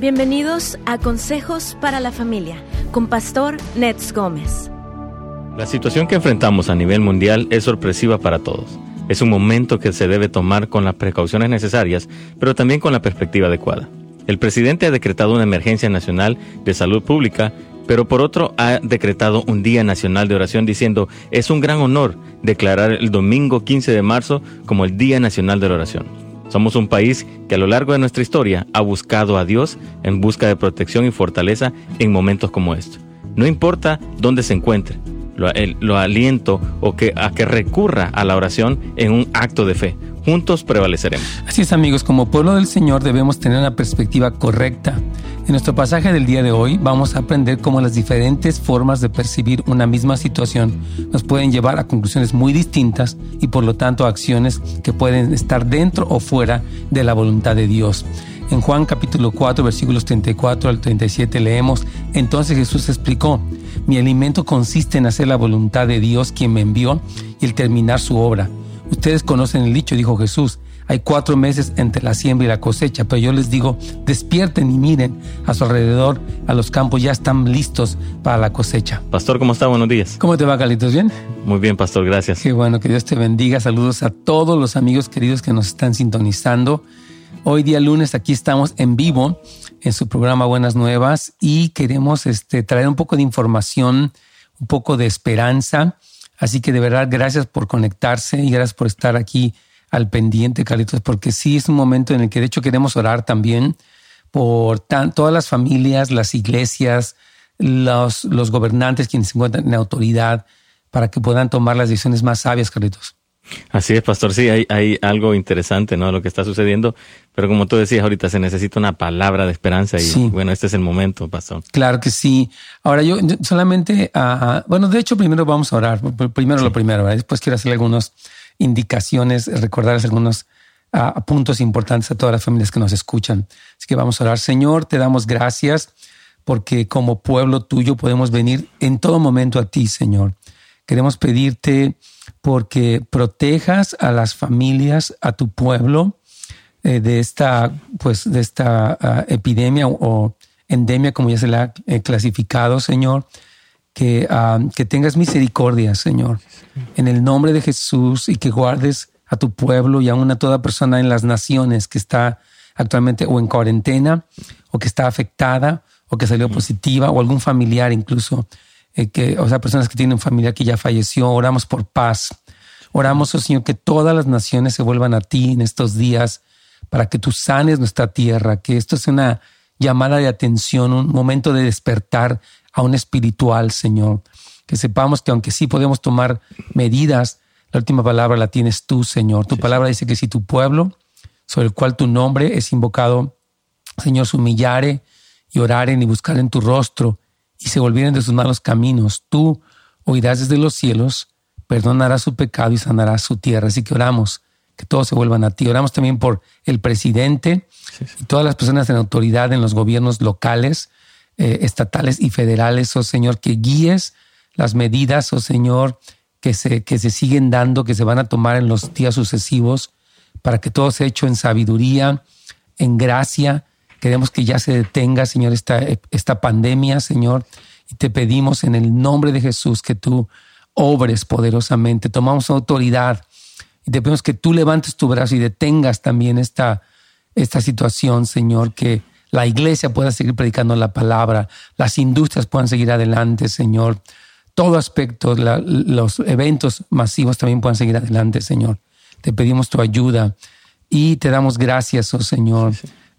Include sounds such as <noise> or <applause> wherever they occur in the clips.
Bienvenidos a Consejos para la Familia con Pastor Nets Gómez. La situación que enfrentamos a nivel mundial es sorpresiva para todos. Es un momento que se debe tomar con las precauciones necesarias, pero también con la perspectiva adecuada. El presidente ha decretado una emergencia nacional de salud pública, pero por otro ha decretado un Día Nacional de Oración diciendo, es un gran honor declarar el domingo 15 de marzo como el Día Nacional de la Oración. Somos un país que a lo largo de nuestra historia ha buscado a Dios en busca de protección y fortaleza en momentos como estos. No importa dónde se encuentre, lo, aliento o que, a que recurra a la oración en un acto de fe. Juntos prevaleceremos. Así es amigos, como pueblo del Señor debemos tener una perspectiva correcta en nuestro pasaje del día de hoy vamos a aprender cómo las diferentes formas de percibir una misma situación nos pueden llevar a conclusiones muy distintas y por lo tanto acciones que pueden estar dentro o fuera de la voluntad de Dios. En Juan capítulo 4 versículos 34 al 37 leemos, entonces Jesús explicó, mi alimento consiste en hacer la voluntad de Dios quien me envió y el terminar su obra. Ustedes conocen el dicho, dijo Jesús, hay cuatro meses entre la siembra y la cosecha, pero yo les digo, despierten y miren a su alrededor, a los campos ya están listos para la cosecha. Pastor, ¿cómo está? Buenos días. ¿Cómo te va, Carlitos? ¿Bien? Muy bien, Pastor, gracias. Qué bueno, que Dios te bendiga. Saludos a todos los amigos queridos que nos están sintonizando. Hoy día lunes aquí estamos en vivo en su programa Buenas Nuevas y queremos este, traer un poco de información, un poco de esperanza. Así que de verdad, gracias por conectarse y gracias por estar aquí al pendiente, Carlitos, porque sí es un momento en el que de hecho queremos orar también por todas las familias, las iglesias, los, los gobernantes quienes se encuentran en autoridad, para que puedan tomar las decisiones más sabias, Carlitos. Así es, pastor. Sí, hay, hay algo interesante, ¿no? Lo que está sucediendo. Pero como tú decías ahorita, se necesita una palabra de esperanza y bueno, este es el momento, pastor. Claro que sí. Ahora yo solamente, uh, bueno, de hecho primero vamos a orar. Primero lo primero, después quiero hacer algunos indicaciones, recordarles algunos ah, puntos importantes a todas las familias que nos escuchan. Así que vamos a orar. Señor, te damos gracias porque como pueblo tuyo podemos venir en todo momento a ti, Señor. Queremos pedirte porque protejas a las familias, a tu pueblo eh, de esta, pues, de esta ah, epidemia o endemia, como ya se la ha eh, clasificado, Señor que, ah, que tengas misericordia, Señor, en el nombre de Jesús y que guardes a tu pueblo y aún a toda persona en las naciones que está actualmente o en cuarentena o que está afectada o que salió positiva o algún familiar incluso, eh, que, o sea, personas que tienen un familiar que ya falleció. Oramos por paz. Oramos, oh Señor, que todas las naciones se vuelvan a ti en estos días para que tú sanes nuestra tierra, que esto sea una llamada de atención, un momento de despertar un espiritual, Señor. Que sepamos que aunque sí podemos tomar medidas, la última palabra la tienes tú, Señor. Tu palabra dice que si tu pueblo, sobre el cual tu nombre es invocado, Señor, se humillare y oraren y buscar en tu rostro y se volvieren de sus malos caminos, tú oirás desde los cielos, perdonarás su pecado y sanarás su tierra. Así que oramos que todos se vuelvan a ti. Oramos también por el presidente y todas las personas en autoridad en los gobiernos locales, eh, estatales y federales, oh Señor, que guíes las medidas, oh Señor, que se, que se siguen dando, que se van a tomar en los días sucesivos, para que todo sea hecho en sabiduría, en gracia. Queremos que ya se detenga, Señor, esta, esta pandemia, Señor, y te pedimos en el nombre de Jesús que tú obres poderosamente. Tomamos autoridad y te pedimos que tú levantes tu brazo y detengas también esta, esta situación, Señor, que la iglesia pueda seguir predicando la palabra, las industrias puedan seguir adelante, Señor. Todo aspecto, los eventos masivos también puedan seguir adelante, Señor. Te pedimos tu ayuda y te damos gracias, oh Señor,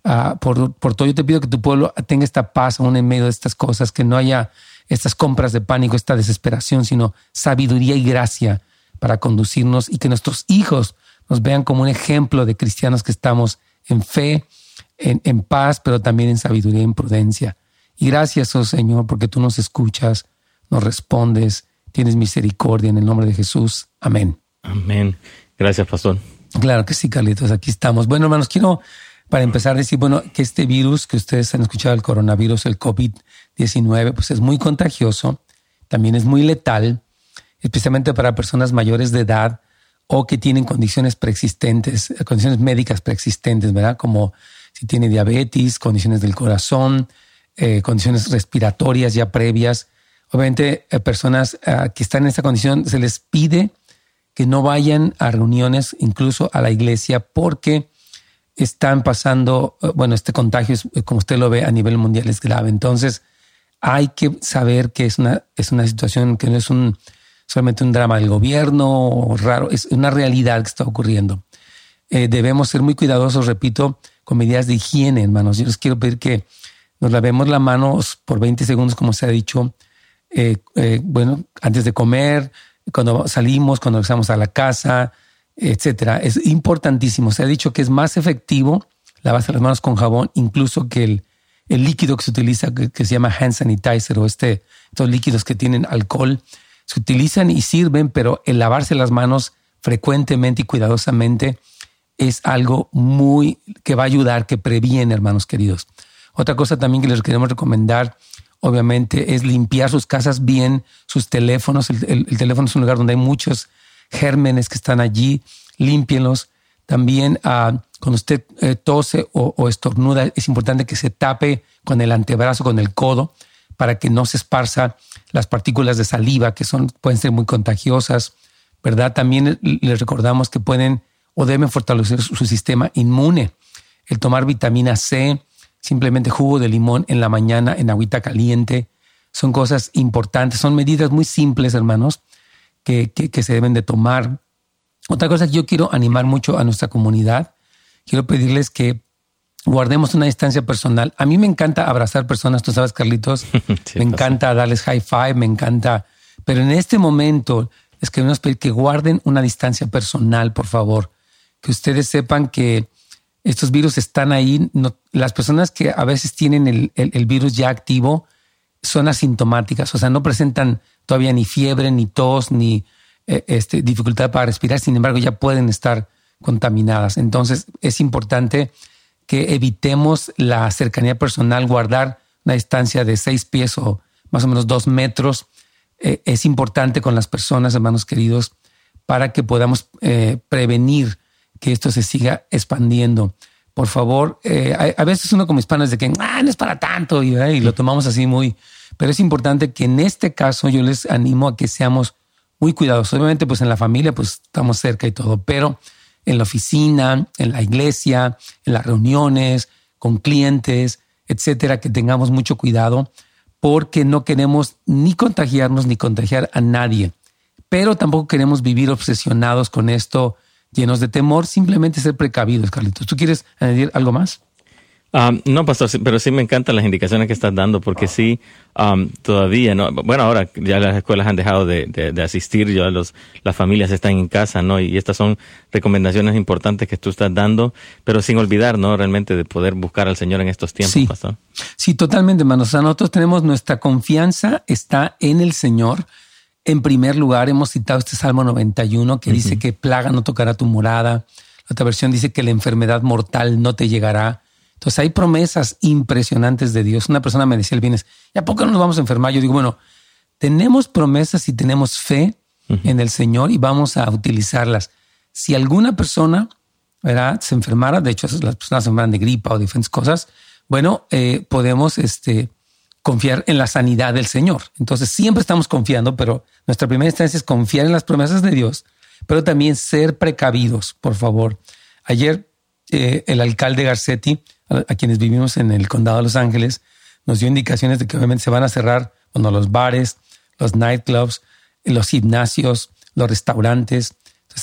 ah, por, por, todo. Yo te pido que tu pueblo tenga esta paz aún en medio de estas cosas, que no haya estas compras de pánico, esta desesperación, sino sabiduría y gracia para conducirnos y que nuestros hijos nos vean como un ejemplo de cristianos que estamos en fe, en, paz, pero también en sabiduría y en prudencia. Y gracias, oh Señor, porque tú nos escuchas, nos respondes, tienes misericordia en el nombre de Jesús. Amén. Amén. Gracias, pastor. Claro que sí, Carlitos, aquí estamos. Bueno, hermanos, quiero para empezar decir, bueno, que este virus que ustedes han escuchado, el coronavirus, el COVID-19, pues es muy contagioso, también es muy letal, especialmente para personas mayores de edad o que tienen condiciones preexistentes, condiciones médicas preexistentes, ¿verdad? Como si tiene diabetes, condiciones del corazón, eh, condiciones respiratorias ya previas. Obviamente, eh, personas ah, que están en esta condición se les pide que no vayan a reuniones, incluso a la iglesia, porque están pasando, eh, bueno, este contagio, como usted lo ve a nivel mundial, es grave. Entonces, hay que saber que es una, es una situación que no es un, solamente un drama del gobierno o raro, es una realidad que está ocurriendo. debemos ser muy cuidadosos, repito, con medidas de higiene, hermanos. Yo les quiero pedir que nos lavemos las manos por 20 segundos, como se ha dicho, eh, eh, bueno, antes de comer, cuando salimos, cuando regresamos a la casa, etcétera. Es importantísimo. Se ha dicho que es más efectivo lavarse las manos con jabón, incluso que el, el líquido que se utiliza, que, se llama hand sanitizer o este, estos líquidos que tienen alcohol, se utilizan y sirven, pero el lavarse las manos frecuentemente y cuidadosamente es algo muy que va a ayudar, que previene, hermanos queridos. Otra cosa también que les queremos recomendar, obviamente, es limpiar sus casas bien, sus teléfonos. El, teléfono es un lugar donde hay muchos gérmenes que están allí, límpienlos. También ah, cuando usted eh, tose o, estornuda, es importante que se tape con el antebrazo, con el codo, para que no se esparza las partículas de saliva que son, pueden ser muy contagiosas, ¿verdad? También les recordamos que pueden o deben fortalecer su sistema inmune. El tomar vitamina C, simplemente jugo de limón en la mañana en agüita caliente. Son cosas importantes, son medidas muy simples, hermanos, que, que, se deben de tomar. Otra cosa que yo quiero animar mucho a nuestra comunidad, quiero pedirles que guardemos una distancia personal. A mí me encanta abrazar personas, tú sabes, Carlitos, <laughs> me encanta darles high five, me encanta, pero en este momento les queremos pedir que guarden una distancia personal, por favor, que ustedes sepan que estos virus están ahí. las personas que a veces tienen el, virus ya activo son asintomáticas, o sea, no presentan todavía ni fiebre, ni tos, ni eh, este, dificultad para respirar, sin embargo ya pueden estar contaminadas. Entonces es importante que evitemos la cercanía personal, guardar una distancia de seis pies o más o menos dos metros. Eh, es importante con las personas, hermanos queridos, para que podamos eh, prevenir que esto se siga expandiendo. Por favor, eh, a, veces uno como hispano es de que ah, no es para tanto y, y lo tomamos así muy, pero es importante que en este caso yo les animo a que seamos muy cuidadosos. Obviamente, pues en la familia, pues estamos cerca y todo, pero en la oficina, en la iglesia, en las reuniones, con clientes, etcétera, que tengamos mucho cuidado porque no queremos ni contagiarnos ni contagiar a nadie, pero tampoco queremos vivir obsesionados con esto llenos de temor, simplemente ser precavidos, Carlitos. ¿Tú quieres añadir algo más? Um, no, pastor, pero sí me encantan las indicaciones que estás dando, porque sí, um, todavía, ¿no? Bueno, ahora ya las escuelas han dejado de, asistir, ya los, las familias están en casa, ¿no? Y estas son recomendaciones importantes que tú estás dando, pero sin olvidar, ¿no? Realmente de poder buscar al Señor en estos tiempos, sí. pastor. Sí, totalmente, hermanos. O sea, nosotros tenemos nuestra confianza está en el Señor en primer lugar, hemos citado este Salmo 91 que dice que plaga no tocará tu morada. La otra versión dice que la enfermedad mortal no te llegará. Entonces hay promesas impresionantes de Dios. Una persona me decía el viernes, ¿y a poco no nos vamos a enfermar? Yo digo, bueno, tenemos promesas y tenemos fe en el Señor y vamos a utilizarlas. Si alguna persona ¿verdad? se enfermara, de hecho las personas se enferman de gripa o diferentes cosas, bueno, eh, podemos este, confiar en la sanidad del Señor. Entonces siempre estamos confiando, pero nuestra primera instancia es confiar en las promesas de Dios, pero también ser precavidos, por favor. Ayer eh, el alcalde Garcetti, a, quienes vivimos en el condado de Los Ángeles, nos dio indicaciones de que obviamente se van a cerrar los bares, los nightclubs, los gimnasios, los restaurantes.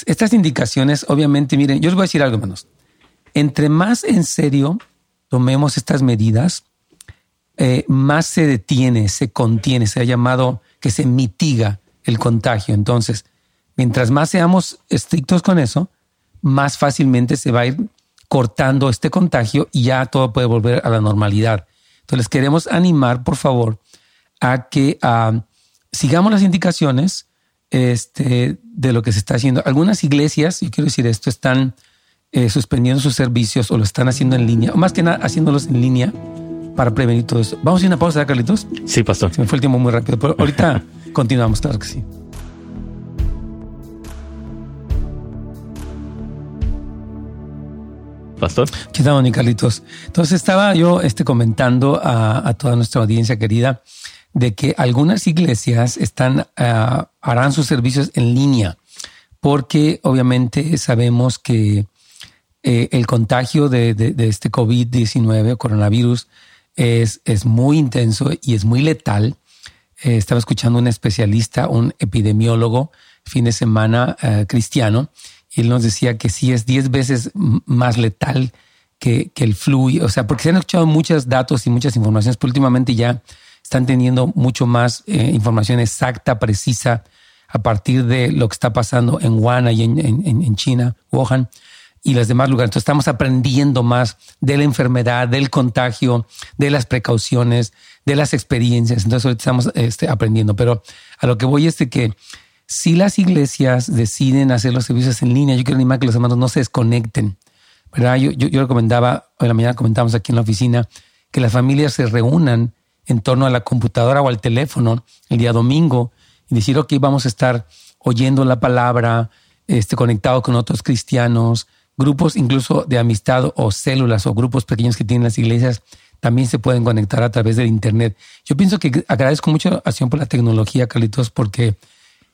Estas indicaciones, obviamente, miren, yo les voy a decir algo menos. Entre más en serio tomemos estas medidas, eh, más se detiene, se contiene, se ha llamado que se mitiga el contagio. Entonces, mientras más seamos estrictos con eso, más fácilmente se va a ir cortando este contagio y ya todo puede volver a la normalidad. Entonces, queremos animar, por favor, a que ah, sigamos las indicaciones este, de lo que se está haciendo. Algunas iglesias, y quiero decir esto, están eh, suspendiendo sus servicios o lo están haciendo en línea, o más que nada haciéndolos en línea para prevenir todo eso. Vamos a ir a una pausa, Carlitos. Sí, pastor. Se me fue el tiempo muy rápido, pero ahorita <laughs> continuamos, claro que sí. Pastor. ¿Qué tal, Carlitos? Entonces estaba yo este, comentando a, toda nuestra audiencia querida de que algunas iglesias están, ah, harán sus servicios en línea porque obviamente sabemos que eh, el contagio de, este COVID-19, coronavirus, es, es, muy intenso y es muy letal. Eh, estaba escuchando un especialista, un epidemiólogo, fin de semana eh, cristiano, y él nos decía que sí es 10 veces más letal que, que, el flu. O sea, porque se han escuchado muchos datos y muchas informaciones, pero últimamente ya están teniendo mucho más información exacta, precisa, a partir de lo que está pasando en Wuhan y en, en, China, Wuhan y los demás lugares. Entonces estamos aprendiendo más de la enfermedad, del contagio, de las precauciones, de las experiencias. Entonces ahorita estamos este, aprendiendo. Pero a lo que voy es de que si las iglesias deciden hacer los servicios en línea, yo quiero animar que los hermanos no se desconecten. ¿verdad? Yo recomendaba, hoy en la mañana comentamos aquí en la oficina, que las familias se reúnan en torno a la computadora o al teléfono el día domingo y decir, ok, vamos a estar oyendo la palabra, este, conectado con otros cristianos, grupos incluso de amistad o células o grupos pequeños que tienen las iglesias también se pueden conectar a través del Internet. Yo pienso que agradezco mucho acción por la tecnología, Carlitos, porque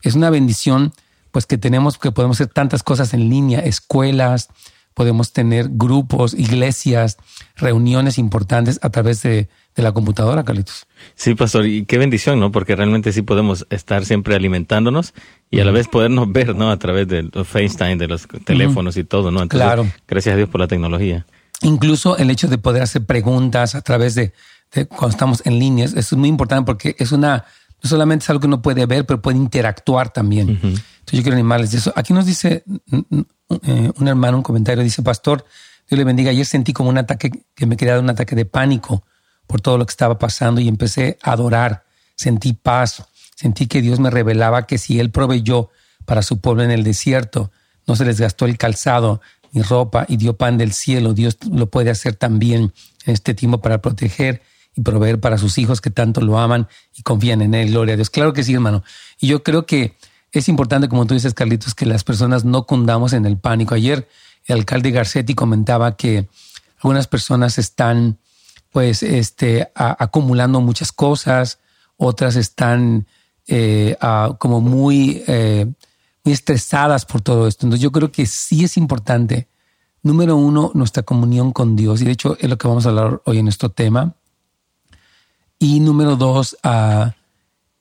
es una bendición pues que tenemos, que podemos hacer tantas cosas en línea, escuelas, podemos tener grupos, iglesias, reuniones importantes a través de, de la computadora, Carlitos. Sí, pastor, y qué bendición, ¿no? Porque realmente sí podemos estar siempre alimentándonos y a la vez podernos ver, ¿no? A través de los FaceTime, de los teléfonos y todo, ¿no? claro. Gracias a Dios por la tecnología. Incluso el hecho de poder hacer preguntas a través de, cuando estamos en línea, eso es muy importante porque es una, no solamente es algo que uno puede ver, pero puede interactuar también. Entonces yo quiero animarles de eso. Aquí nos dice eh, un hermano, un comentario, dice, Pastor, Dios le bendiga, ayer sentí como un ataque, que me quería dar un ataque de pánico por todo lo que estaba pasando y empecé a adorar, sentí paz, sentí que Dios me revelaba que si Él proveyó para su pueblo en el desierto, no se les gastó el calzado ni ropa y dio pan del cielo, Dios lo puede hacer también en este tiempo para proteger y proveer para sus hijos que tanto lo aman y confían en Él. Gloria a Dios. Claro que sí, hermano. Y yo creo que es importante, como tú dices, Carlitos, que las personas no cundamos en el pánico. Ayer el alcalde Garcetti comentaba que algunas personas están pues este, acumulando muchas cosas, otras están eh, como muy, eh, muy estresadas por todo esto. Entonces yo creo que sí es importante, número uno, nuestra comunión con Dios, y de hecho es lo que vamos a hablar hoy en nuestro tema. Y número dos,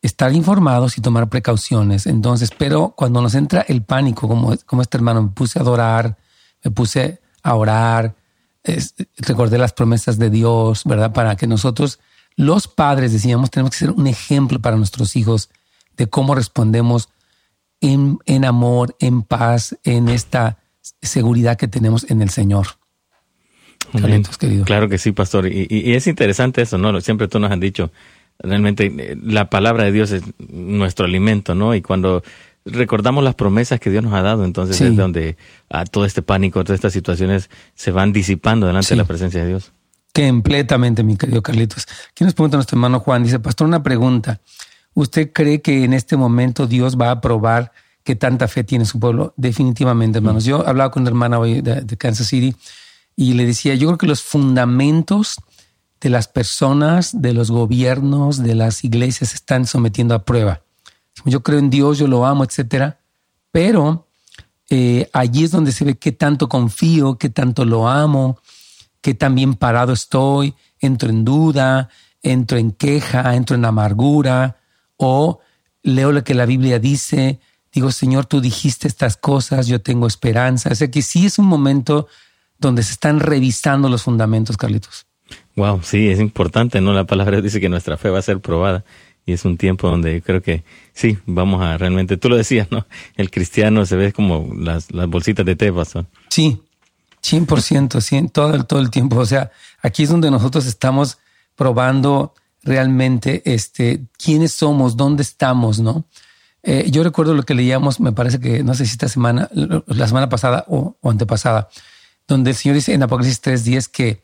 estar informados y tomar precauciones. Entonces, pero cuando nos entra el pánico, como, como este hermano, me puse a adorar, me puse a orar, recordé las promesas de Dios, ¿verdad? Para que nosotros, los padres, decíamos, tenemos que ser un ejemplo para nuestros hijos de cómo respondemos en, en amor, en paz, en esta seguridad que tenemos en el Señor. querido. Claro que sí, pastor. Y, y, es interesante eso, ¿no? Siempre tú nos has dicho, realmente eh, la palabra de Dios es nuestro alimento, ¿no? Y cuando recordamos las promesas que Dios nos ha dado, entonces es donde a todo este pánico, todas estas situaciones se van disipando delante de la presencia de Dios. Completamente, mi querido Carlitos. Aquí nos pregunta nuestro hermano Juan, dice, pastor, una pregunta. ¿Usted cree que en este momento Dios va a probar que tanta fe tiene su pueblo? Definitivamente, hermanos. Yo hablaba con una hermana hoy de, de Kansas City y le decía, yo creo que los fundamentos de las personas, de los gobiernos, de las iglesias están sometiendo a prueba yo creo en Dios, yo lo amo, etcétera. Pero eh, allí es donde se ve qué tanto confío, qué tanto lo amo, qué tan bien parado estoy, entro en duda, entro en queja, entro en amargura, o leo lo que la Biblia dice, digo, Señor, tú dijiste estas cosas, yo tengo esperanza. O sea que sí es un momento donde se están revisando los fundamentos, Carlitos. Wow, sí, es importante, ¿no? La palabra dice que nuestra fe va a ser probada es un tiempo donde creo que sí, vamos a realmente, tú lo decías, ¿no? El cristiano se ve como las, las bolsitas de té, pastor. Sí, 100%, 100, todo, el, todo el tiempo. O sea, aquí es donde nosotros estamos probando realmente este, quiénes somos, dónde estamos, ¿no? Eh, yo recuerdo lo que leíamos, me parece que, no sé si esta semana, la semana pasada o, antepasada, donde el Señor dice en Apocalipsis 3.10 que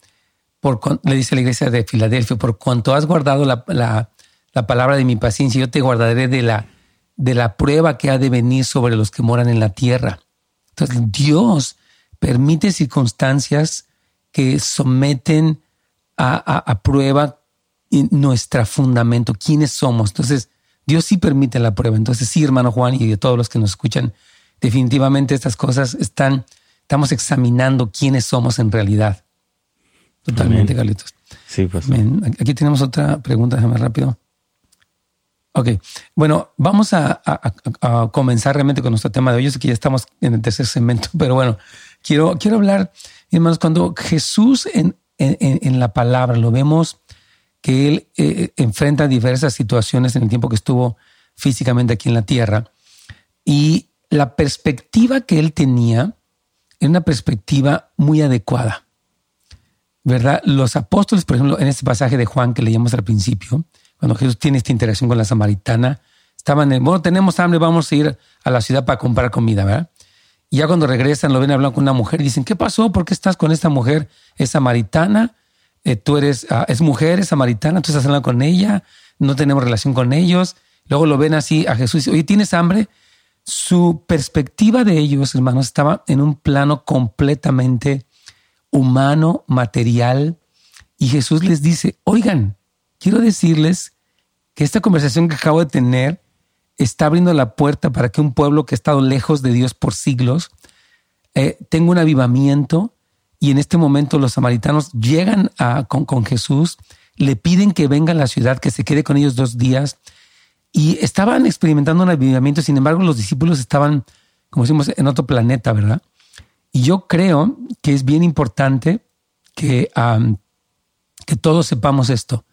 por, le dice a la iglesia de Filadelfia, por cuanto has guardado la la palabra de mi paciencia, yo te guardaré de la, de la prueba que ha de venir sobre los que moran en la tierra. Entonces Dios permite circunstancias que someten a, prueba nuestra fundamento, quiénes somos. Entonces, Dios sí permite la prueba. Entonces, sí, hermano Juan y de todos los que nos escuchan, definitivamente estas cosas están, estamos examinando quiénes somos en realidad. Totalmente, Carlitos. Sí, pues. Aquí tenemos otra pregunta, déjame rápido. Ok, bueno, vamos a, comenzar realmente con nuestro tema de hoy. Yo sé que ya estamos en el tercer segmento, <laughs> pero bueno, quiero, quiero hablar, hermanos, cuando Jesús en, en, la palabra lo vemos que él eh, enfrenta diversas situaciones en el tiempo que estuvo físicamente aquí en la tierra y la perspectiva que él tenía era una perspectiva muy adecuada. ¿Verdad? Los apóstoles, por ejemplo, en este pasaje de Juan que leíamos al principio, cuando Jesús tiene esta interacción con la samaritana, estaban en, bueno, tenemos hambre, vamos a ir a la ciudad para comprar comida, ¿verdad? Y ya cuando regresan, lo ven hablando con una mujer y dicen, ¿qué pasó? ¿Por qué estás con esta mujer? ¿Es samaritana? Eh, tú eres, ah, es mujer, es samaritana, tú estás hablando con ella, no tenemos relación con ellos. Luego lo ven así a Jesús y oye, ¿tienes hambre? Su perspectiva de ellos, hermanos, estaba en un plano completamente humano, material. Y Jesús les dice, oigan, quiero decirles que esta conversación que acabo de tener está abriendo la puerta para que un pueblo que ha estado lejos de Dios por siglos eh, tenga un avivamiento y en este momento los samaritanos llegan con, Jesús, le piden que venga a la ciudad, que se quede con ellos dos días y estaban experimentando un avivamiento, sin embargo los discípulos estaban, como decimos, en otro planeta, ¿verdad? Y yo creo que es bien importante que, que todos sepamos esto.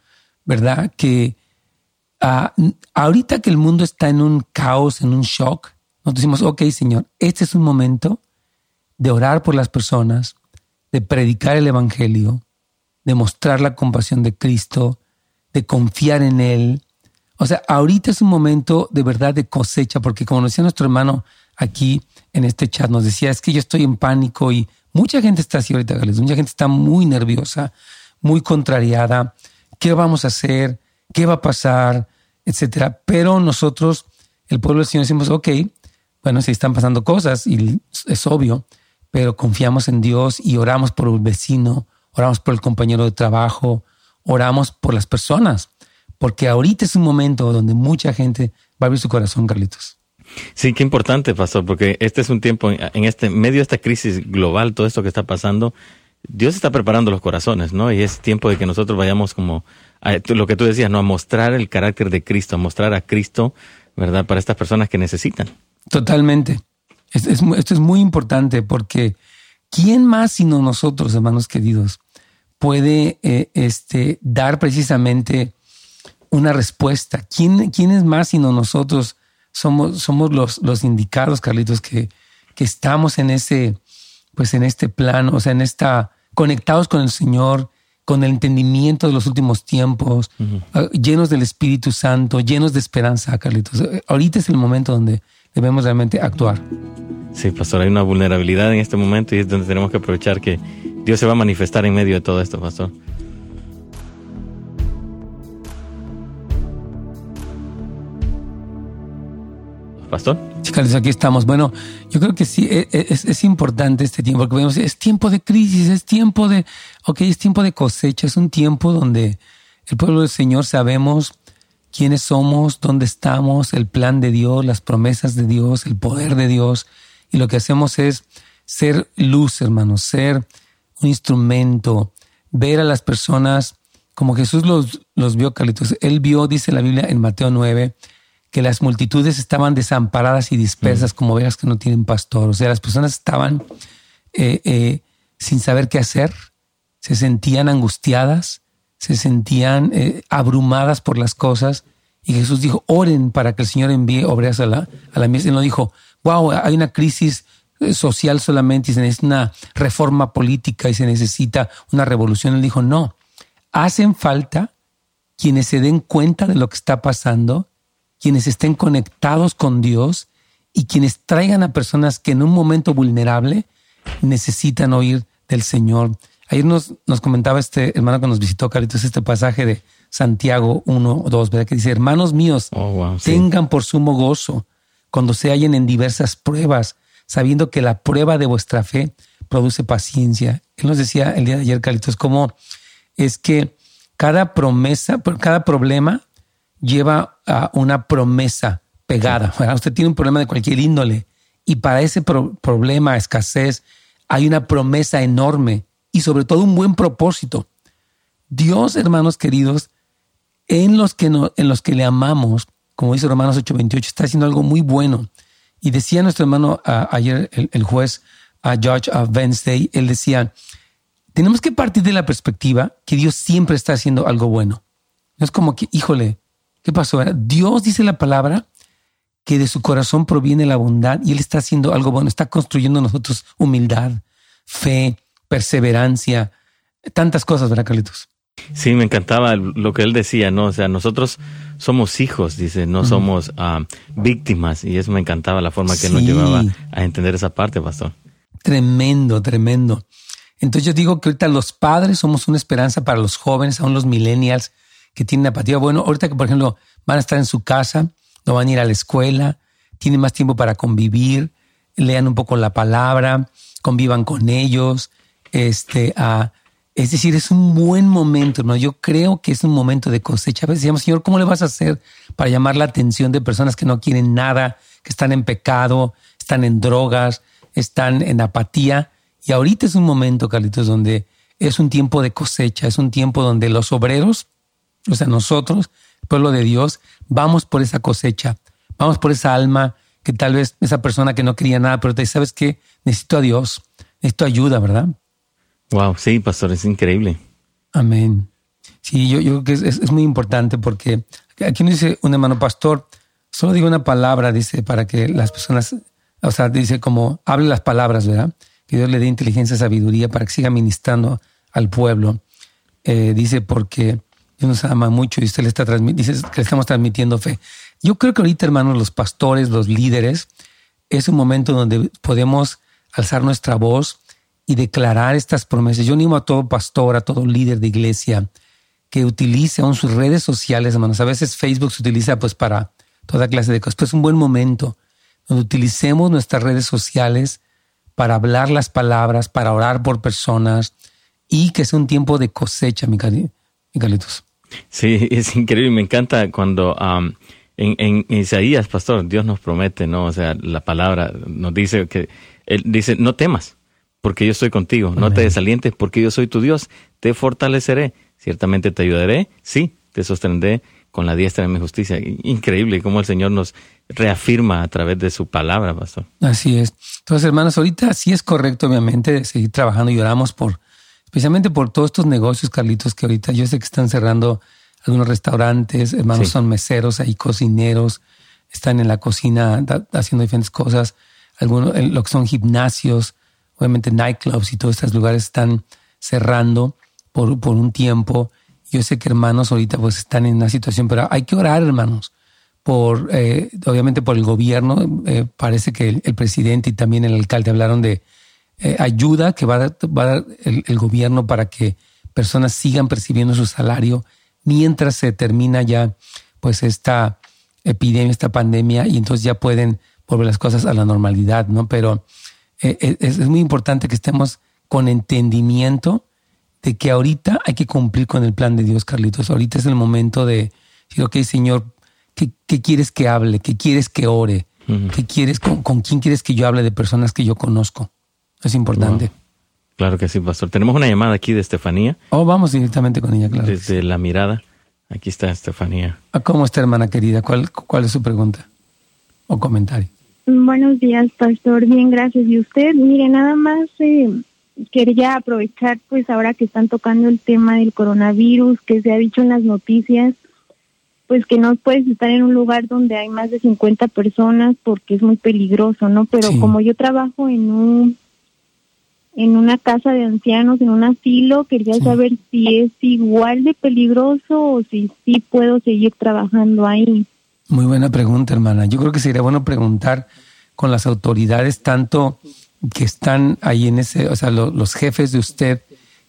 ¿Verdad? Que ah, ahorita que el mundo está en un caos, en un shock, nos decimos, ok, Señor, este es un momento de orar por las personas, de predicar el Evangelio, de mostrar la compasión de Cristo, de confiar en Él. O sea, ahorita es un momento de verdad de cosecha, porque como decía nuestro hermano aquí en este chat, nos decía, es que yo estoy en pánico y mucha gente está así ahorita, mucha gente está muy nerviosa, muy contrariada qué vamos a hacer, qué va a pasar, etcétera. Pero nosotros, el pueblo del Señor, decimos, ok, bueno, si están pasando cosas y es obvio, pero confiamos en Dios y oramos por el vecino, oramos por el compañero de trabajo, oramos por las personas, porque ahorita es un momento donde mucha gente va a abrir su corazón, Carlitos. Sí, qué importante, pastor, porque este es un tiempo, en este medio de esta crisis global, todo esto que está pasando, Dios está preparando los corazones, ¿no? Y es tiempo de que nosotros vayamos como a, lo que tú decías, ¿no? A mostrar el carácter de Cristo, a mostrar a Cristo, ¿verdad? Para estas personas que necesitan. Totalmente. esto es muy importante porque ¿quién más sino nosotros, hermanos queridos, puede eh, este, dar precisamente una respuesta? ¿Quién, quién es más sino nosotros? Somos, somos los, los indicados, Carlitos, que, que estamos en ese, pues en este plano, o sea, en esta conectados con el Señor, con el entendimiento de los últimos tiempos, ah, llenos del Espíritu Santo, llenos de esperanza, Carlitos. Eh, ahorita es el momento donde debemos realmente actuar. Sí, pastor, hay una vulnerabilidad en este momento y es donde tenemos que aprovechar que Dios se va a manifestar en medio de todo esto, pastor. Pastor. Aquí estamos. Bueno, yo creo que sí, e, e, es, es, importante este tiempo, porque vemos, es tiempo de crisis, es tiempo de, ok, es tiempo de cosecha, es un tiempo donde el pueblo del Señor sabemos quiénes somos, dónde estamos, el plan de Dios, las promesas de Dios, el poder de Dios, y lo que hacemos es ser luz, hermanos, ser un instrumento, ver a las personas como Jesús los, los vio, Carlitos. Él vio, dice la Biblia en Mateo 9, que las multitudes estaban desamparadas y dispersas mm. como ovejas que no tienen pastor. O sea, las personas estaban eh, eh, sin saber qué hacer, se sentían angustiadas, se sentían eh, abrumadas por las cosas. Y Jesús dijo, oren para que el Señor envíe obreras a la, a la mesa. Él no dijo, wow, hay una crisis social solamente y se necesita una reforma política y se necesita una revolución. Él dijo, no, hacen falta quienes se den cuenta de lo que está pasando quienes estén conectados con Dios y quienes traigan a personas que en un momento vulnerable necesitan oír del Señor. Ayer nos, nos comentaba este hermano que nos visitó, Caritos, este pasaje de Santiago 1 o 2, ¿verdad? Que dice, hermanos míos, oh, tengan por sumo gozo cuando se hallen en diversas pruebas, sabiendo que la prueba de vuestra fe produce paciencia. Él nos decía el día de ayer, Carlitos, cómo es que cada promesa, cada problema lleva a una promesa pegada. Usted tiene un problema de cualquier índole y para ese problema, escasez, hay una promesa enorme y sobre todo un buen propósito. Dios, hermanos queridos, en los que, en los que le amamos, como dice Romanos 8:28, está haciendo algo muy bueno. Y decía nuestro hermano ayer, el, juez a Judge Wednesday, él decía, tenemos que partir de la perspectiva que Dios siempre está haciendo algo bueno. No es como que, híjole, ¿qué pasó? Dios dice la palabra que de su corazón proviene la bondad y Él está haciendo algo bueno, está construyendo nosotros humildad, fe, perseverancia, tantas cosas, ¿verdad, Carlitos? Sí, me encantaba lo que él decía, ¿no? O sea, nosotros somos hijos, dice, no somos ah, víctimas. Y eso me encantaba la forma que nos llevaba a entender esa parte, pastor. Tremendo, tremendo. Entonces yo digo que ahorita los padres somos una esperanza para los jóvenes, aún los millennials que tienen apatía. Bueno, ahorita que por ejemplo van a estar en su casa, no van a ir a la escuela, tienen más tiempo para convivir, lean un poco la palabra, convivan con ellos, este, a es decir, es un buen momento, ¿no? Yo creo que es un momento de cosecha. A veces decíamos, Señor, ¿cómo le vas a hacer para llamar la atención de personas que no quieren nada, que están en pecado, están en drogas, están en apatía? Y ahorita es un momento, Carlitos, donde es un tiempo de cosecha, es un tiempo donde los obreros, o sea, nosotros, el pueblo de Dios, vamos por esa cosecha, vamos por esa alma que tal vez esa persona que no quería nada, pero te sabes que necesito a Dios, necesito ayuda, ¿verdad? Wow, sí, pastor, es increíble. Amén. Sí, yo, yo creo que es, muy importante porque aquí nos dice un hermano pastor, solo digo una palabra, dice, para que las personas, o sea, dice como, hable las palabras, ¿verdad? Que Dios le dé inteligencia y sabiduría para que siga ministrando al pueblo. Eh, dice, porque Dios nos ama mucho y usted le está dice que le estamos transmitiendo fe. Yo creo que ahorita, hermanos, los pastores, los líderes, es un momento donde podemos alzar nuestra voz y declarar estas promesas. Yo animo a todo pastor, a todo líder de iglesia que utilice aún sus redes sociales, hermanos. A veces Facebook se utiliza pues para toda clase de cosas, pero es un buen momento donde utilicemos nuestras redes sociales para hablar las palabras, para orar por personas y que sea un tiempo de cosecha, mi, Carlitos. Sí, <laughs> es increíble. Me encanta cuando en, en, Isaías, pastor, Dios nos promete, ¿no? O sea, la palabra nos dice que, Él dice, no temas, porque yo estoy contigo. No te desalientes, porque yo soy tu Dios. Te fortaleceré. Ciertamente te ayudaré. Sí, te sostendré con la diestra de mi justicia. Increíble cómo el Señor nos reafirma a través de su palabra, pastor. Así es. Entonces, hermanos, ahorita sí es correcto, obviamente, seguir trabajando y oramos por, especialmente por todos estos negocios, Carlitos, que ahorita yo sé que están cerrando algunos restaurantes, hermanos son meseros, hay cocineros, están en la cocina haciendo diferentes cosas, algunos, lo que son gimnasios, obviamente nightclubs y todos estos lugares están cerrando por, por un tiempo. Yo sé que hermanos ahorita pues están en una situación, pero hay que orar, hermanos, por eh, obviamente por el gobierno. Eh, parece que el, presidente y también el alcalde hablaron de eh, ayuda que va a dar, va a dar el, el, gobierno para que personas sigan percibiendo su salario mientras se termina ya pues esta epidemia, esta pandemia y entonces ya pueden volver las cosas a la normalidad, ¿no? Pero eh, eh, es, muy importante que estemos con entendimiento de que ahorita hay que cumplir con el plan de Dios, Carlitos. Ahorita es el momento de decir, ok, Señor, ¿qué, quieres que hable? ¿Qué quieres que ore? ¿Qué quieres, con, quién quieres que yo hable de personas que yo conozco? Es importante. Claro que sí, pastor. Tenemos una llamada aquí de Estefanía. Oh, vamos directamente con ella, claro. Desde la mirada. Aquí está Estefanía. Ah, ¿Cómo está, hermana querida? ¿Cuál, cuál es su pregunta o comentario? Buenos días, pastor. Bien, gracias. ¿Y usted? Mire, nada más eh, quería aprovechar, pues ahora que están tocando el tema del coronavirus, que se ha dicho en las noticias, pues que no puedes estar en un lugar donde hay más de 50 personas porque es muy peligroso, ¿no? Pero como yo trabajo en un en una casa de ancianos, en un asilo, quería saber si es igual de peligroso o si sí puedo seguir trabajando ahí. Muy buena pregunta, hermana. Yo creo que sería bueno preguntar con las autoridades, tanto que están ahí en ese, o sea, los jefes de usted,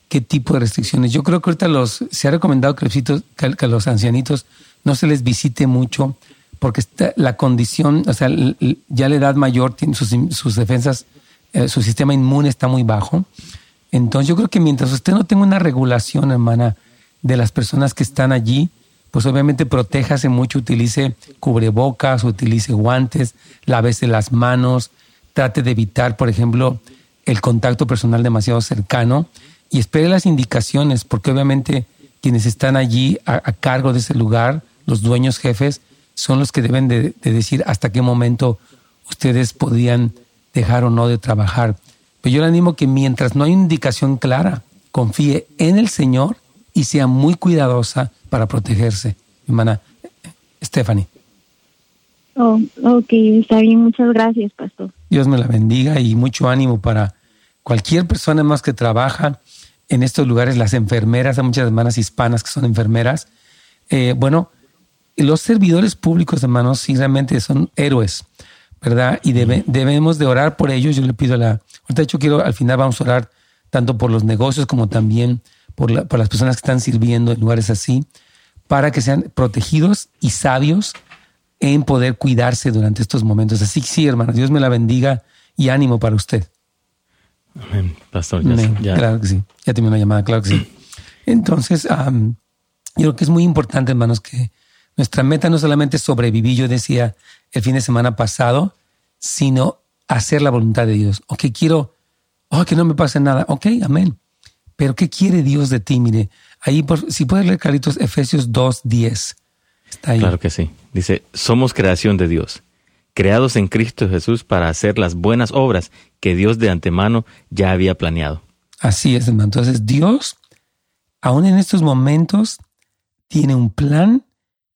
qué tipo de restricciones. Yo creo que ahorita los, se ha recomendado que los, que, los ancianitos no se les visite mucho porque está, la condición, o sea, ya la edad mayor, tiene sus, sus defensas eh, su sistema inmune está muy bajo. Entonces yo creo que mientras usted no tenga una regulación, hermana, de las personas que están allí, pues obviamente protéjase mucho, utilice cubrebocas, utilice guantes, lávese las manos, trate de evitar, por ejemplo, el contacto personal demasiado cercano y espere las indicaciones, porque obviamente quienes están allí a, cargo de ese lugar, los dueños jefes, son los que deben de, decir hasta qué momento ustedes podrían dejar o no de trabajar. Pero yo le animo que mientras no hay indicación clara, confíe en el Señor y sea muy cuidadosa para protegerse. Hermana Stephanie. Oh, ok, está bien, muchas gracias, pastor. Dios me la bendiga y mucho ánimo para cualquier persona más que trabaja en estos lugares, las enfermeras, hay muchas hermanas hispanas que son enfermeras. Eh, bueno, los servidores públicos, hermanos, sí realmente son héroes, ¿verdad? Y debemos de orar por ellos. Yo le pido a la... De hecho, quiero, al final vamos a orar tanto por los negocios como también por, por las personas que están sirviendo en lugares así, para que sean protegidos y sabios en poder cuidarse durante estos momentos. Así que sí, hermano, Dios me la bendiga y ánimo para usted. Amén, pastor. Ya, Claro que sí. Ya tiene una llamada, claro que sí. <clears throat> Entonces, yo creo que es muy importante, hermanos, que nuestra meta no solamente es sobrevivir, yo decía el fin de semana pasado, sino hacer la voluntad de Dios. Ok, quiero, oh, que no me pase nada. Ok, amén. Pero ¿qué quiere Dios de ti? Mire, ahí, por, si puedes leer, Carlitos, Efesios 2, 10. Está ahí. Claro que sí. Dice, somos creación de Dios creados en Cristo Jesús para hacer las buenas obras que Dios de antemano ya había planeado. Así es, hermano. Entonces Dios, aún en estos momentos, tiene un plan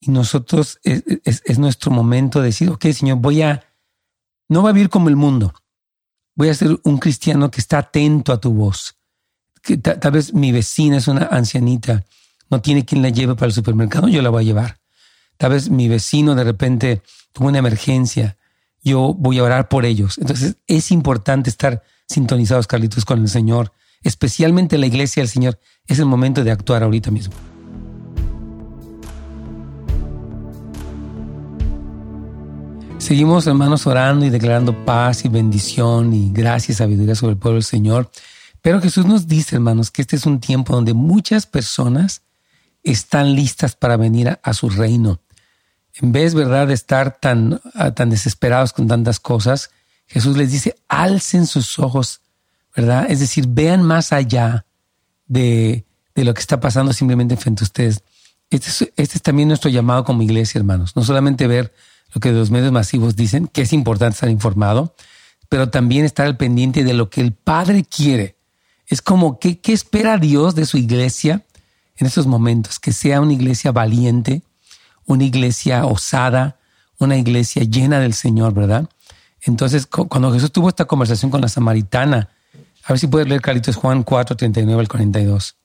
y nosotros es, nuestro momento de decir, ok, Señor, voy a, no voy a vivir como el mundo. Voy a ser un cristiano que está atento a tu voz. Que tal vez mi vecina es una ancianita, no tiene quien la lleve para el supermercado, yo la voy a llevar. Tal vez mi vecino de repente tuvo una emergencia, yo voy a orar por ellos. Entonces es importante estar sintonizados, Carlitos, con el Señor, especialmente la iglesia del Señor. Es el momento de actuar ahorita mismo. Seguimos, hermanos, orando y declarando paz y bendición y gracia y sabiduría sobre el pueblo del Señor. Pero Jesús nos dice, hermanos, que este es un tiempo donde muchas personas están listas para venir a su reino en vez, ¿verdad?, de estar tan, ah, tan desesperados con tantas cosas, Jesús les dice, alcen sus ojos, ¿verdad? Es decir, vean más allá de, lo que está pasando simplemente frente a ustedes. Este es, este es también nuestro llamado como iglesia, hermanos. No solamente ver lo que los medios masivos dicen, que es importante estar informado, pero también estar al pendiente de lo que el Padre quiere. Es como, ¿qué, qué espera Dios de su iglesia en estos momentos? Que sea una iglesia valiente, una iglesia osada, una iglesia llena del Señor, ¿verdad? Entonces, cuando Jesús tuvo esta conversación con la samaritana, a ver si puedes leer, Carlitos, Juan 4, 39 al 42.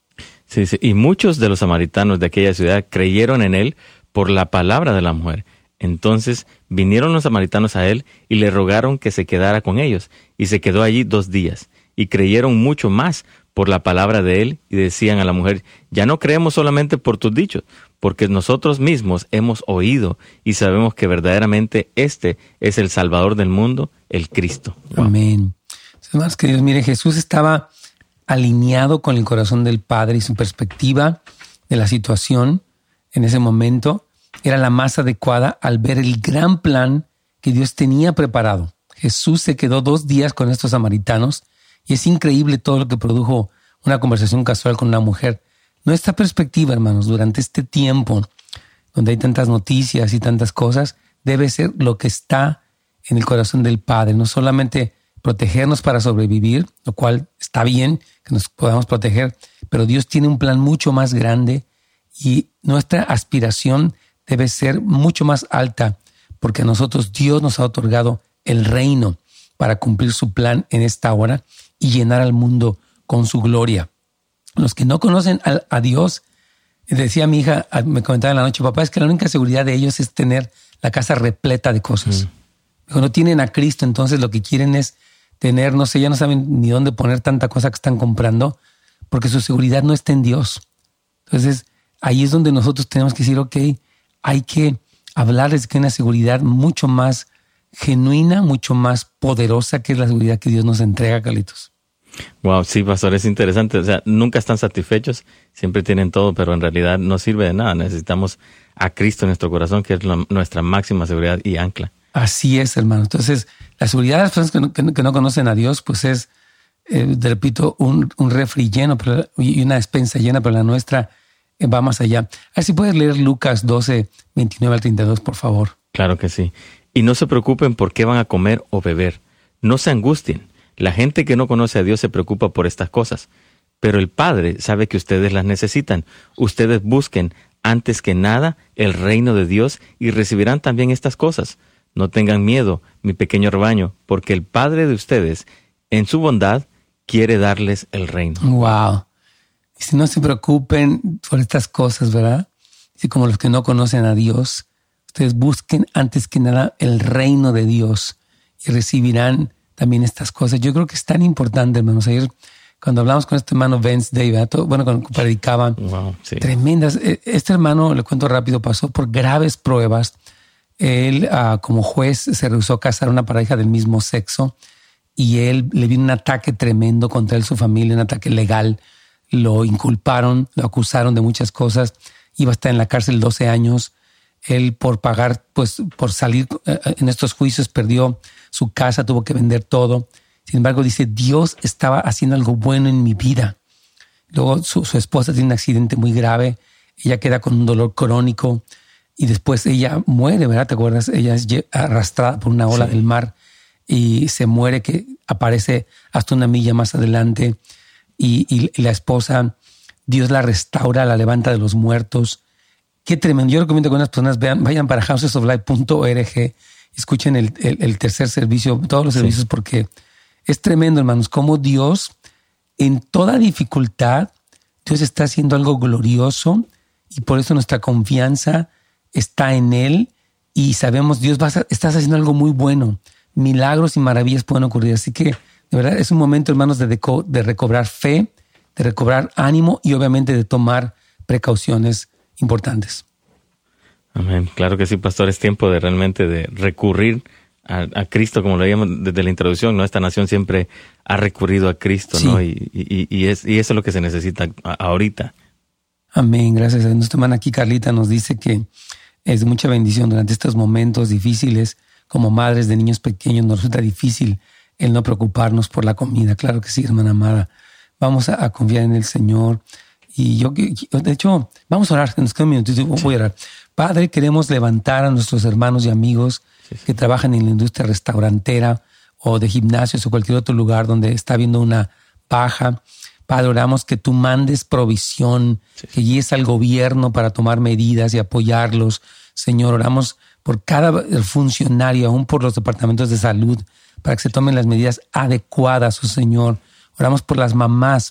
Sí, sí, y muchos de los samaritanos de aquella ciudad creyeron en él por la palabra de la mujer. Entonces vinieron los samaritanos a él y le rogaron que se quedara con ellos, y se quedó allí dos días, y creyeron mucho más por la palabra de él, y decían a la mujer, ya no creemos solamente por tus dichos, porque nosotros mismos hemos oído y sabemos que verdaderamente este es el Salvador del mundo, el Cristo. Amén. Mire, Jesús estaba alineado con el corazón del Padre y su perspectiva de la situación en ese momento era la más adecuada al ver el gran plan que Dios tenía preparado. Jesús se quedó dos días con estos samaritanos y es increíble todo lo que produjo una conversación casual con una mujer nuestra perspectiva, hermanos, durante este tiempo donde hay tantas noticias y tantas cosas, debe ser lo que está en el corazón del Padre, no solamente protegernos para sobrevivir, lo cual está bien que nos podamos proteger, pero Dios tiene un plan mucho más grande y nuestra aspiración debe ser mucho más alta, porque a nosotros Dios nos ha otorgado el reino para cumplir su plan en esta hora y llenar al mundo con su gloria los que no conocen a, Dios, decía mi hija, me comentaba en la noche, papá, es que la única seguridad de ellos es tener la casa repleta de cosas. Cuando no tienen a Cristo, entonces lo que quieren es tener, no sé, ya no saben ni dónde poner tanta cosa que están comprando, porque su seguridad no está en Dios. Entonces, ahí es donde nosotros tenemos que decir, ok, hay que hablarles de una seguridad mucho más genuina, mucho más poderosa que es la seguridad que Dios nos entrega, Carlitos. Wow, sí, pastor, es interesante. O sea, nunca están satisfechos, siempre tienen todo, pero en realidad no sirve de nada. Necesitamos a Cristo en nuestro corazón, que es nuestra máxima seguridad y ancla. Así es, hermano. Entonces, la seguridad de las personas que no, conocen a Dios, pues es, eh, te repito, un, un refri lleno y una despensa llena, pero la nuestra va más allá. A ver si puedes leer Lucas 12, 29 al 32, por favor. Claro que sí. Y no se preocupen por qué van a comer o beber. No se angustien. La gente que no conoce a Dios se preocupa por estas cosas. Pero el Padre sabe que ustedes las necesitan. Ustedes busquen, antes que nada, el reino de Dios y recibirán también estas cosas. No tengan miedo, mi pequeño rebaño, porque el Padre de ustedes, en su bondad, quiere darles el reino. Wow. Si no se preocupen por estas cosas, ¿verdad? Si como los que no conocen a Dios, ustedes busquen antes que nada el reino de Dios y recibirán también estas cosas. Yo creo que es tan importante, hermanos. Ayer, cuando hablamos con este hermano Vince David, bueno, cuando predicaban, tremendas. E, este hermano, le cuento rápido, pasó por graves pruebas él, ah, como juez, se rehusó a casar a una pareja del mismo sexo y él le vino un ataque tremendo contra él, su familia, un ataque legal. Lo inculparon, lo acusaron de muchas cosas. Iba a estar en la cárcel 12 años. Él, por pagar, pues, por salir eh, en estos juicios, perdió su casa, tuvo que vender todo. Sin embargo, dice, Dios estaba haciendo algo bueno en mi vida. Luego su, su esposa tiene un accidente muy grave. Ella queda con un dolor crónico y después ella muere, ¿verdad? ¿Te acuerdas? Ella es arrastrada por una ola del mar y se muere que aparece hasta una milla más adelante y, la esposa, Dios la restaura, la levanta de los muertos. Qué tremendo. Yo recomiendo que unas personas vean, vayan para housesoflife.org, escuchen el, el, tercer servicio, todos los servicios, porque es tremendo, hermanos, cómo Dios en toda dificultad, Dios está haciendo algo glorioso y por eso nuestra confianza está en Él y sabemos, Dios, vas estás haciendo algo muy bueno. Milagros y maravillas pueden ocurrir. Así que, de verdad, es un momento, hermanos, de, de recobrar fe, de recobrar ánimo y obviamente de tomar precauciones importantes. Amén. Claro que sí, pastor. Es tiempo de realmente de recurrir a, Cristo, como lo veíamos desde la introducción, ¿no? Esta nación siempre ha recurrido a Cristo, ¿no? Y, y, es, y eso es lo que se necesita ahorita. Amén. Gracias a Nuestra hermana aquí, Carlita, nos dice que es mucha bendición durante estos momentos difíciles. Como madres de niños pequeños nos resulta difícil el no preocuparnos por la comida. Claro que sí, hermana amada. Vamos a, confiar en el Señor. Y yo, de hecho, vamos a orar. Nos queda un minutito. Voy a orar. Padre, queremos levantar a nuestros hermanos y amigos que trabajan en la industria restaurantera o de gimnasios o cualquier otro lugar donde está habiendo una baja. Padre, oramos que tú mandes provisión, que guíes al gobierno para tomar medidas y apoyarlos. Señor, oramos por cada funcionario, aún por los departamentos de salud, para que se tomen las medidas adecuadas, oh Señor. Oramos por las mamás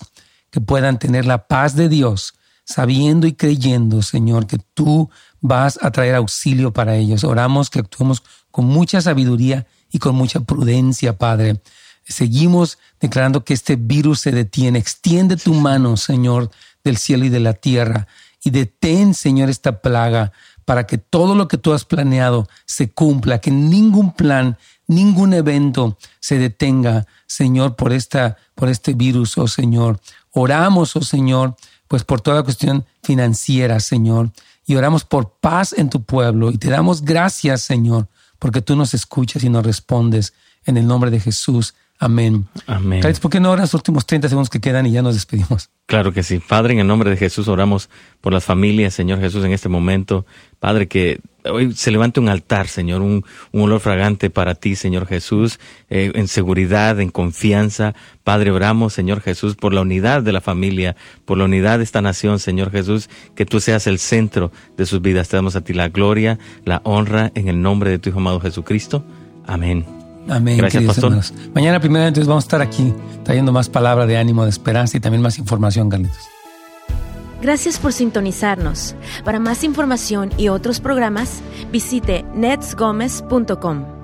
que puedan tener la paz de Dios, sabiendo y creyendo, Señor, que tú vas a traer auxilio para ellos. Oramos que actuemos con mucha sabiduría y con mucha prudencia, Padre seguimos declarando que este virus se detiene. Extiende tu mano, Señor, del cielo y de la tierra, y detén, Señor, esta plaga para que todo lo que tú has planeado se cumpla, que ningún plan, ningún evento se detenga, Señor, por esta, por este virus, oh Señor. Oramos, oh Señor, pues por toda cuestión financiera, Señor, y oramos por paz en tu pueblo y te damos gracias, Señor, porque tú nos escuchas y nos respondes en el nombre de Jesús. Amén. Amén. ¿por qué no ahora los últimos 30 segundos que quedan y ya nos despedimos? Claro que sí. Padre, en el nombre de Jesús oramos por las familias, Señor Jesús, en este momento. Padre, que hoy se levante un altar, Señor, un, olor fragante para ti, Señor Jesús, eh, en seguridad, en confianza. Padre, oramos, Señor Jesús, por la unidad de la familia, por la unidad de esta nación, Señor Jesús, que tú seas el centro de sus vidas. Te damos a ti la gloria, la honra, en el nombre de tu Hijo amado Jesucristo. Amén. Amén. Gracias, pastor. Hermanos. Mañana primero entonces vamos a estar aquí trayendo más palabra de ánimo, de esperanza y también más información, Carlitos. Gracias por sintonizarnos. Para más información y otros programas, visite netsgomez.com.